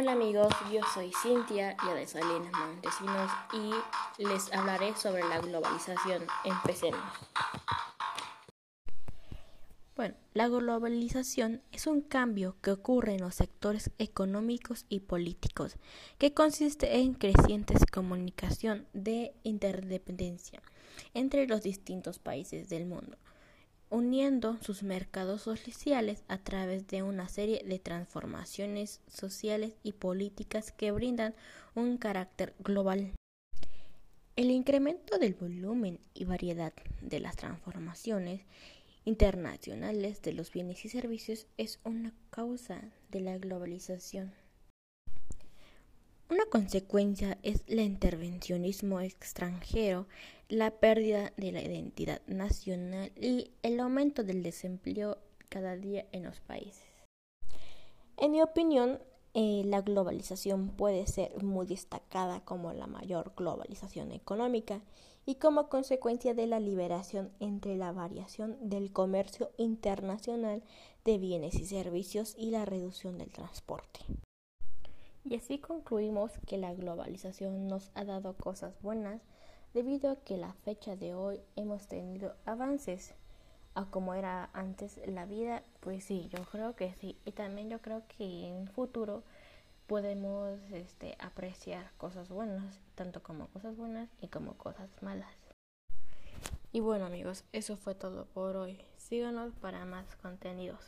Hola amigos, yo soy Cintia y de Salinas Montesinos y les hablaré sobre la globalización. Empecemos. Bueno, la globalización es un cambio que ocurre en los sectores económicos y políticos, que consiste en crecientes comunicación de interdependencia entre los distintos países del mundo uniendo sus mercados sociales a través de una serie de transformaciones sociales y políticas que brindan un carácter global. El incremento del volumen y variedad de las transformaciones internacionales de los bienes y servicios es una causa de la globalización. Consecuencia es el intervencionismo extranjero, la pérdida de la identidad nacional y el aumento del desempleo cada día en los países. En mi opinión, eh, la globalización puede ser muy destacada como la mayor globalización económica y como consecuencia de la liberación entre la variación del comercio internacional de bienes y servicios y la reducción del transporte. Y así concluimos que la globalización nos ha dado cosas buenas debido a que la fecha de hoy hemos tenido avances a como era antes la vida, pues sí, yo creo que sí. Y también yo creo que en futuro podemos este, apreciar cosas buenas, tanto como cosas buenas y como cosas malas. Y bueno amigos, eso fue todo por hoy. Síganos para más contenidos.